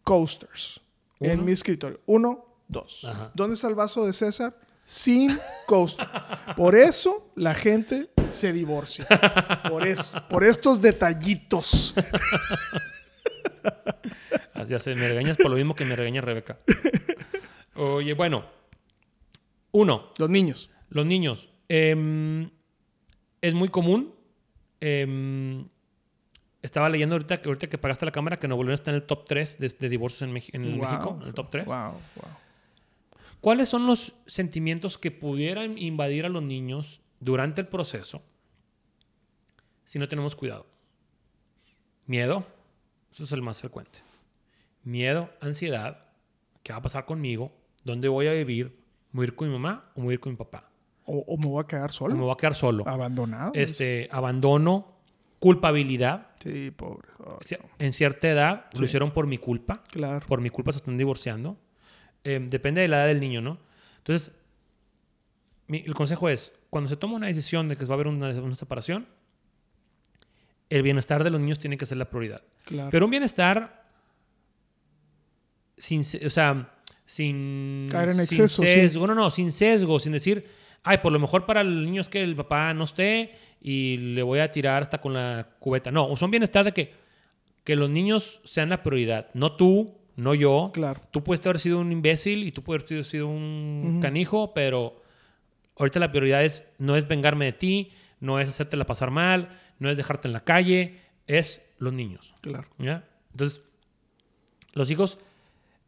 coasters en Uno. mi escritorio. Uno, dos. Ajá. ¿Dónde está el vaso de César? Sin coaster. Por eso la gente se divorcia. Por eso. Por estos detallitos. Ah, Ya sé, me regañas por lo mismo que me regaña Rebeca. Oye, bueno. Uno, Los niños. los niños. em, es muy común. em, estaba leyendo ahorita que, ahorita que pagaste la cámara que Nuevo León está en el top 3 de, de divorcios en, Meji- en el Wow. México, en el top 3. Wow, wow. ¿Cuáles son los sentimientos que pudieran invadir a los niños durante el proceso si no tenemos cuidado? Miedo, eso es el más frecuente. Miedo, ansiedad, ¿qué va a pasar conmigo? ¿Dónde voy a vivir? ¿Me voy a ir con mi mamá o voy a ir con mi papá? O, o me voy a quedar ¿O solo. me voy a quedar solo? Abandonado. Este, abandono, culpabilidad. Sí, pobre. No. En cierta edad Sí. lo hicieron por mi culpa. Claro. por mi culpa se están divorciando. Eh, depende de la edad del niño, ¿no? Entonces, mi- el consejo es, cuando se toma una decisión de que va a haber una, una separación, el bienestar de los niños tiene que ser la prioridad. claro. Pero un bienestar sin, o sea, sin, Caer en sin exceso, sí. sesgo, no, no, sin sesgo, sin decir, ay, por lo mejor para el niño es que el papá no esté y le voy a tirar hasta con la cubeta. No, son bienestar de que, que los niños sean la prioridad, no tú, no yo. Claro. Tú puedes haber sido un imbécil y tú puedes haber sido un canijo, pero ahorita la prioridad es, no es vengarme de ti, no es hacértela pasar mal, no es dejarte en la calle, es los niños. Claro. ¿ya? Entonces, los hijos,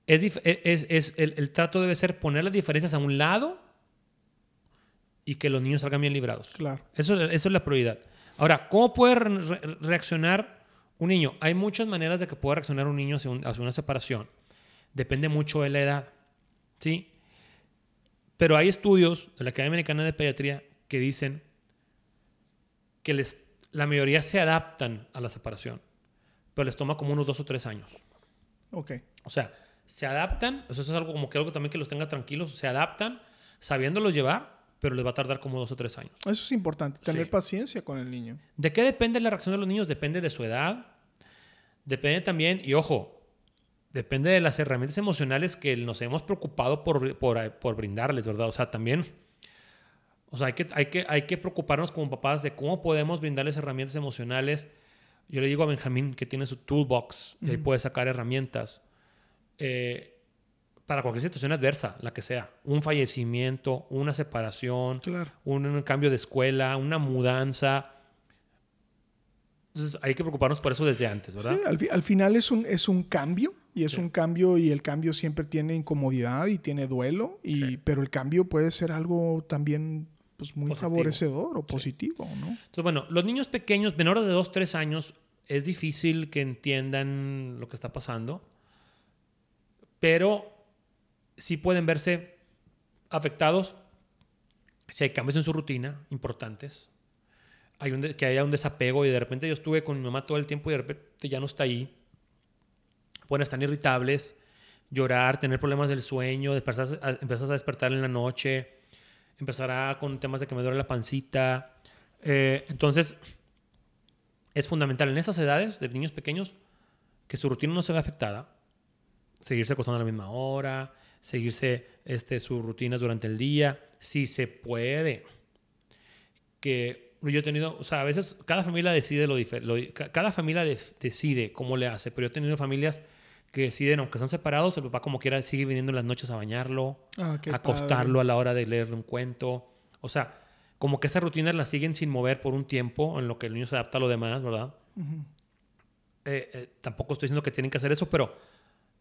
es, e, es, es- el, el trato debe ser poner las diferencias a un lado y que los niños salgan bien librados. Claro. Eso, eso es la prioridad. Ahora, ¿cómo puede re- re- reaccionar un niño? Hay muchas maneras de que pueda reaccionar un niño hacia, un- hacia una separación. Depende mucho de la edad. ¿sí? Pero hay estudios de la Academia Americana de Pediatría que dicen que les, la mayoría se adaptan a la separación, pero les toma como unos dos o tres años. Ok. O sea, se adaptan, eso es algo como que algo también que los tenga tranquilos, se adaptan sabiéndolos llevar, pero les va a tardar como dos o tres años. Eso es importante. Tener Sí. paciencia con el niño. ¿De qué depende la reacción de los niños? Depende de su edad, depende también, y ojo, depende de las herramientas emocionales que nos hemos preocupado por, por, por brindarles, ¿verdad? O sea, también, o sea, hay que, hay, que, hay que preocuparnos como papás de cómo podemos brindarles herramientas emocionales. Yo le digo a Benjamín que tiene su toolbox y ahí Ujú. puede sacar herramientas eh, para cualquier situación adversa, la que sea. Un fallecimiento, una separación, Claro. un cambio de escuela, una mudanza. Entonces hay que preocuparnos por eso desde antes, ¿verdad? Sí, al, fi- al final es un, es un cambio y es Sí. un cambio y el cambio siempre tiene incomodidad y tiene duelo, y, Sí. pero el cambio puede ser algo también pues, muy Positivo. favorecedor o positivo, ¿no? Entonces, bueno, los niños pequeños, menores de 2, 3 años, es difícil que entiendan lo que está pasando, pero sí pueden verse afectados si hay cambios en su rutina importantes. Hay un que haya un desapego y de repente yo estuve con mi mamá todo el tiempo y de repente ya no está ahí. Pueden estar irritables, llorar, tener problemas del sueño, empezar a despertar en la noche, empezará con temas de que me duele la pancita. Eh, entonces, es fundamental en esas edades de niños pequeños que su rutina no se vea afectada. Seguirse acostando a la misma hora, seguirse este, sus rutinas durante el día, si se puede. Que yo he tenido, o sea, a veces cada familia decide lo diferente. Cada familia de- decide cómo le hace, pero yo he tenido familias que deciden, aunque están separados, el papá como quiera sigue viniendo en las noches a bañarlo, Ah, a acostarlo a la hora de leerle un cuento. O sea, como que esas rutinas las siguen sin mover por un tiempo en lo que el niño se adapta a lo demás, ¿verdad? padre. Ujú. Eh, eh, tampoco estoy diciendo que tienen que hacer eso, pero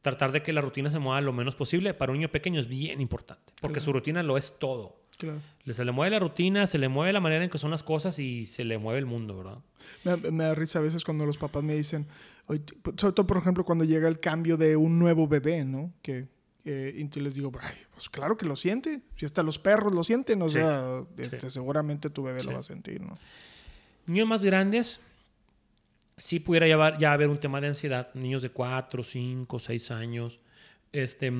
tratar de que la rutina se mueva lo menos posible para un niño pequeño es bien importante, porque Claro. su rutina lo es todo. Claro. Se le mueve la rutina, se le mueve la manera en que son las cosas y se le mueve el mundo, ¿verdad? Me, me da risa a veces cuando los papás me dicen, "Oye, t- sobre todo por ejemplo cuando llega el cambio de un nuevo bebé, ¿no? Que, que- y les digo, Ay, pues claro que lo siente, si hasta los perros lo sienten, o Sí, sea, sí. este, seguramente tu bebé Sí. lo va a sentir, ¿no? Niños más grandes, sí pudiera llevar, ya haber un tema de ansiedad. Niños de 4, 5, 6 años, este,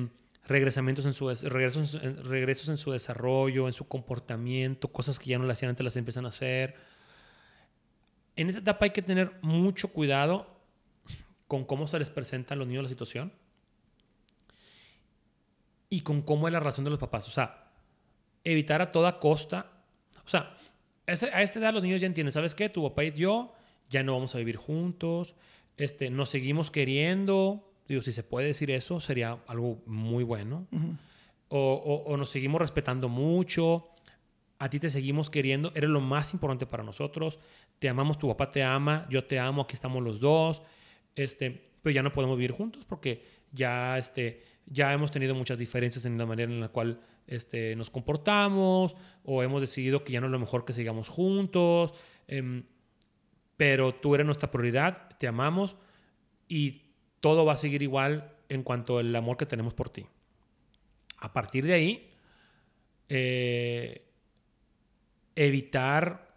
regresamientos en su, regresos, en, regresos en su desarrollo, en su comportamiento, cosas que ya no le hacían antes las empiezan a hacer. en esa etapa hay que tener mucho cuidado con cómo se les presenta a los niños la situación y con cómo es la razón de los papás. O sea, evitar a toda costa. O sea, a esta edad los niños ya entienden, ¿sabes qué? Tu papá y yo ya no vamos a vivir juntos, este, nos seguimos queriendo. Digo, si se puede decir eso, sería algo muy bueno. o, o, nos seguimos respetando mucho. A ti te seguimos queriendo. Eres lo más importante para nosotros. Te amamos, tu papá te ama, yo te amo, aquí estamos los dos. Este, pero ya no podemos vivir juntos porque ya, este, ya hemos tenido muchas diferencias en la manera en la cual este, nos comportamos o hemos decidido que ya no es lo mejor que sigamos juntos. Em, pero tú eres nuestra prioridad, te amamos y todo va a seguir igual en cuanto al amor que tenemos por ti. A partir de ahí, eh, evitar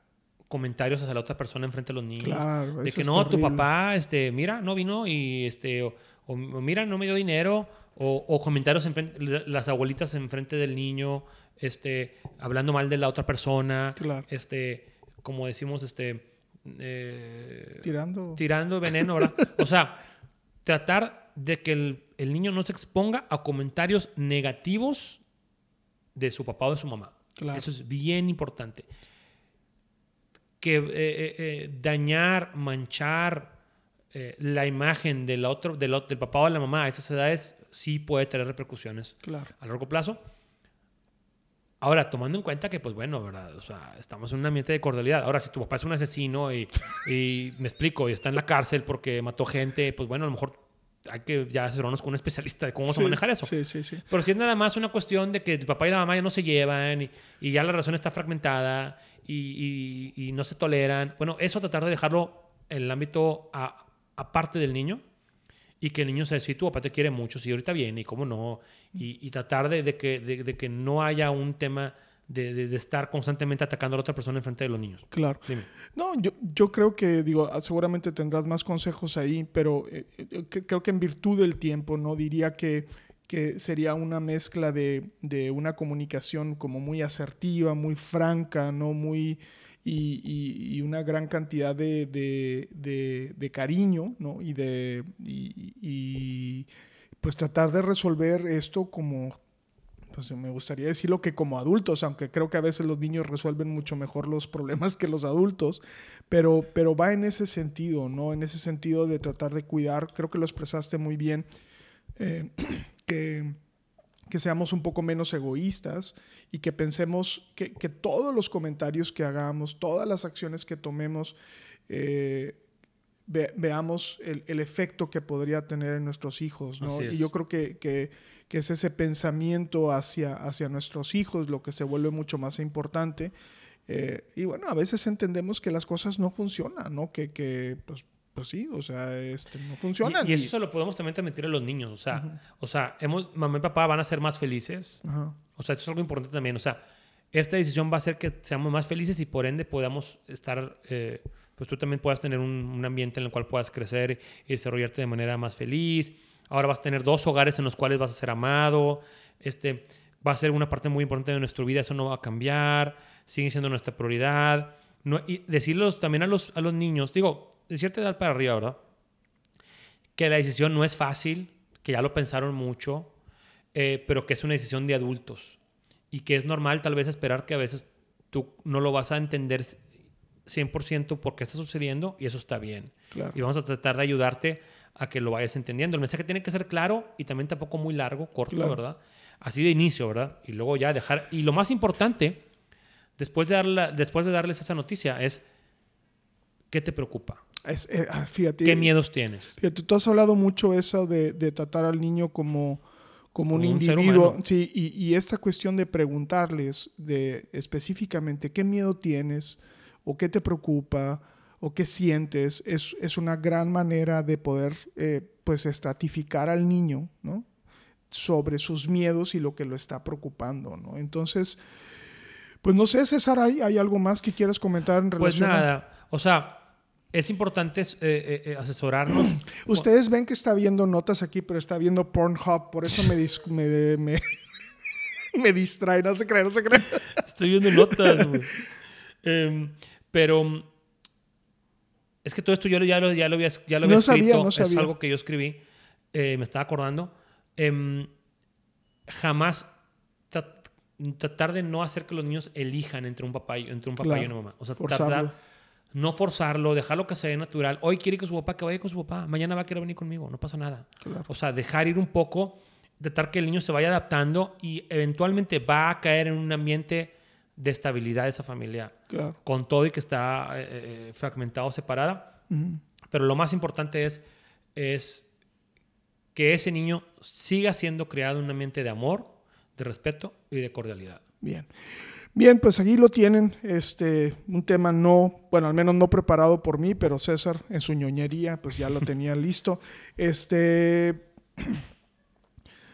comentarios hacia la otra persona enfrente de los niños. Claro, de que no, tu papá, este, mira, no vino y este, o, mira, no me dio dinero, o, comentarios enfrente, las abuelitas enfrente del niño, este, hablando mal de la otra persona, claro. este, como decimos, este, eh, tirando, tirando veneno, ¿verdad? o sea, tratar de que el, el niño no se exponga a comentarios negativos de su papá o de su mamá. Eso es bien importante. Que eh, eh, eh, dañar, manchar la imagen del otro, del, del, papá o de la mamá a esas edades sí puede tener repercusiones claro. a largo plazo. Ahora, tomando en cuenta que, pues bueno, ¿verdad? O sea, estamos en un ambiente de cordialidad. Ahora, si tu papá es un asesino y, y me explico, y está en la cárcel porque mató gente, pues bueno, a lo mejor hay que ya asesorarnos con un especialista de cómo vamos a manejar eso. Sí, sí, sí. Pero si es nada más una cuestión de que el papá y la mamá ya no se llevan y, y ya la relación está fragmentada y, y, no se toleran, bueno, eso tratar de dejarlo en el ámbito aparte del niño y que el niño se si tu papá te quiere mucho, si ahorita viene y cómo no, y, tratar de, de que, de, de, que no haya un tema de, de, estar constantemente atacando a la otra persona en frente de los niños. Claro. No, yo, yo creo que, digo, ah, seguramente tendrás más consejos ahí, pero eh, eh, creo que en virtud del tiempo, ¿no? Diría que, que sería una mezcla de, de una comunicación como muy asertiva, muy franca, ¿no? Muy... Y, una gran cantidad de, cariño, ¿no? Y de... pues tratar de resolver esto como pues me gustaría decirlo que como adultos, aunque creo que a veces los niños resuelven mucho mejor los problemas que los adultos, pero, pero va en ese sentido, ¿no? En ese sentido de tratar de cuidar, creo que lo expresaste muy bien, eh, que, que, seamos un poco menos egoístas y que pensemos que, que todos los comentarios que hagamos, todas las acciones que tomemos, eh, veamos el, el, efecto que podría tener en nuestros hijos, ¿no? Y yo creo que, que, que, es ese pensamiento hacia, hacia nuestros hijos lo que se vuelve mucho más importante. Eh, y bueno, a veces entendemos que las cosas no funcionan, ¿no? Que, que pues, pues sí, o sea, este, no funcionan. Y, eso se lo podemos también transmitir a los niños, o sea, o sea hemos, mamá y papá van a ser más felices. O sea, esto es algo importante también, o sea, esta decisión va a hacer que seamos más felices y por ende podamos estar... Eh, pues tú también puedas tener un, ambiente en el cual puedas crecer y desarrollarte de manera más feliz. Ahora vas a tener dos hogares en los cuales vas a ser amado. Este, va a ser una parte muy importante de nuestra vida, eso no va a cambiar, sigue siendo nuestra prioridad. No, y decirlos también a los, a los niños, digo, de cierta edad para arriba, ¿verdad? Que la decisión no es fácil, que ya lo pensaron mucho, eh, pero que es una decisión de adultos y que es normal tal vez esperar que a veces tú no lo vas a entender 100% por qué está sucediendo y eso está bien. Y vamos a tratar de ayudarte a que lo vayas entendiendo. El mensaje tiene que ser claro y también tampoco muy largo, corto, ¿verdad? Así de inicio, ¿verdad? Y luego ya dejar... Y lo más importante, después de, darla, después de darles esa noticia, es ¿qué te preocupa? Es, eh, ah, fíjate, ¿Qué miedos tienes? Fíjate, tú has hablado mucho eso de, tratar al niño como, como, un, individuo. sí, y, y, esta cuestión de preguntarles de específicamente qué miedo tienes, o qué te preocupa o qué sientes, es, es una gran manera de poder eh, pues estratificar al niño, ¿no? sobre sus miedos y lo que lo está preocupando, ¿no? Entonces, pues no sé, César, ¿hay, hay algo más que quieras comentar en pues relación? Pues nada, o sea, es importante eh, eh, asesorarnos. Ustedes ven que está viendo notas aquí, pero está viendo Pornhub, por eso me, me, me, me, distrae, no se cree, no se cree. Estoy viendo notas, güey. Em, pero Es que todo esto yo ya lo, ya lo había, ya lo No había sabía, escrito. no Es sabía. algo que yo escribí. eh, me estaba acordando. Em, jamás tra- tratar de no hacer que los niños elijan entre un papá y, entre un papá y una mamá. O sea, forzarlo. tratar, no forzarlo, dejarlo que se dé natural. Hoy quiere con su papá, que vaya con su papá. Mañana va a querer venir conmigo. No pasa nada. Claro. O sea, dejar ir un poco, tratar que el niño se vaya adaptando y eventualmente va a caer en un ambiente de estabilidad de esa familia Claro. con todo y que está eh, eh, fragmentado, separada. Pero lo más importante es, es que ese niño siga siendo creado en un ambiente de amor, de respeto y de cordialidad. Bien. Bien, pues aquí lo tienen. Este, un tema no, bueno, al menos no preparado por mí, pero César en su ñoñería, pues ya lo tenía listo. Este,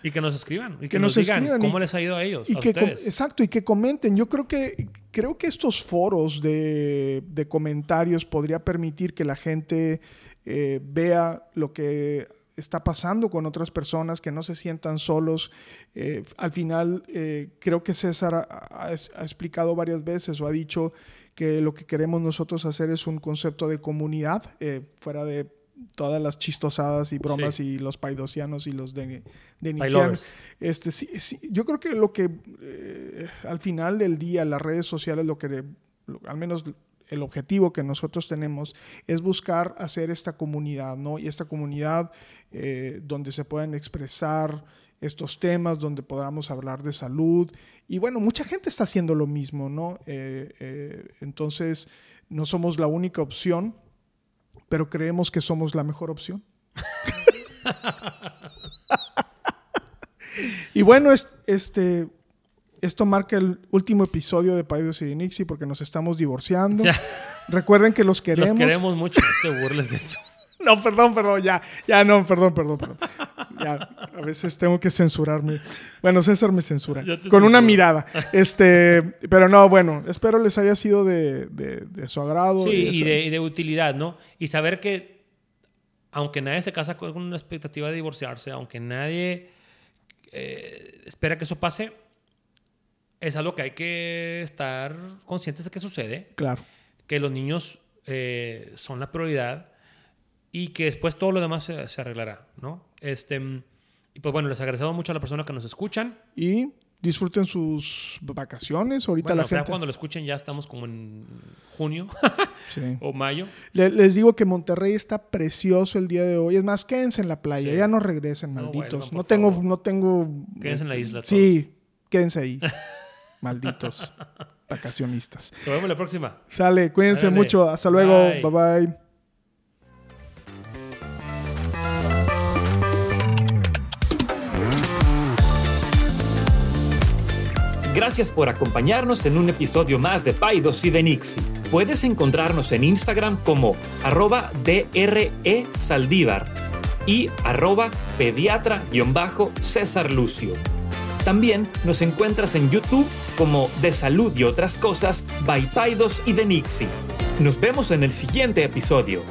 Y que nos escriban. Y que, Que nos, nos digan escriban y- cómo les ha ido a ellos, y a que com- ustedes. exacto, y que comenten. Yo creo que creo que estos foros de, de comentarios podría permitir que la gente eh, vea lo que está pasando con otras personas, que no se sientan solos. Eh, al final, eh, creo que César ha, ha- ha explicado varias veces o ha dicho que lo que queremos nosotros hacer es un concepto de comunidad, eh, fuera de todas las chistosadas y bromas Sí. y los paidosianos y los de, este, sí, sí, yo creo que lo que al final del día las redes sociales, lo que lo- al menos el objetivo que nosotros tenemos es buscar hacer esta comunidad, ¿no? Y esta comunidad eh, donde se puedan expresar estos temas, donde podamos hablar de salud. Y bueno, mucha gente está haciendo lo mismo, ¿no? Eh, eh, entonces, no somos la única opción, pero creemos que somos la mejor opción. Y bueno, es- este, esto marca el último episodio de Paidos y Nixie porque nos estamos divorciando. Ya. Recuerden que los queremos. Los queremos mucho. No te burles de eso. No, perdón, perdón, ya, ya no, perdón, perdón, perdón. Ya, a veces tengo que censurarme. Bueno, César me censura. Con una mirada. Este, pero no, bueno, espero les haya sido de, de- de su agrado. Sí, y de, y de utilidad, ¿no? Y saber que, aunque nadie se casa con una expectativa de divorciarse, aunque nadie eh, espera que eso pase, es algo que hay que estar conscientes de que sucede, Claro, que los niños eh, son la prioridad y que después todo lo demás se, se arreglará, ¿no? Este, y pues bueno, les agradecemos mucho a las personas que nos escuchan. y disfruten sus vacaciones. Ahorita Bueno, la gente. cuando lo escuchen ya estamos como en junio Sí. o mayo. Le- les digo que Monterrey está precioso el día de hoy. Es más, quédense en la playa. Sí. Ya no regresen, malditos. No, tengo, favor. no tengo. Quédense en la isla Sí, quédense ahí. malditos vacacionistas. Nos vemos la próxima. Sale, cuídense mucho. Hasta luego. Bye. bye. bye. Gracias por acompañarnos en un episodio más de Paidos y de Nixie. Puedes encontrarnos en Instagram como arroba DRE Saldívar y arroba pediatra-césar Lucio. También nos encuentras en YouTube como De Salud y otras cosas by Paidos y de Nixie. Nos vemos en el siguiente episodio.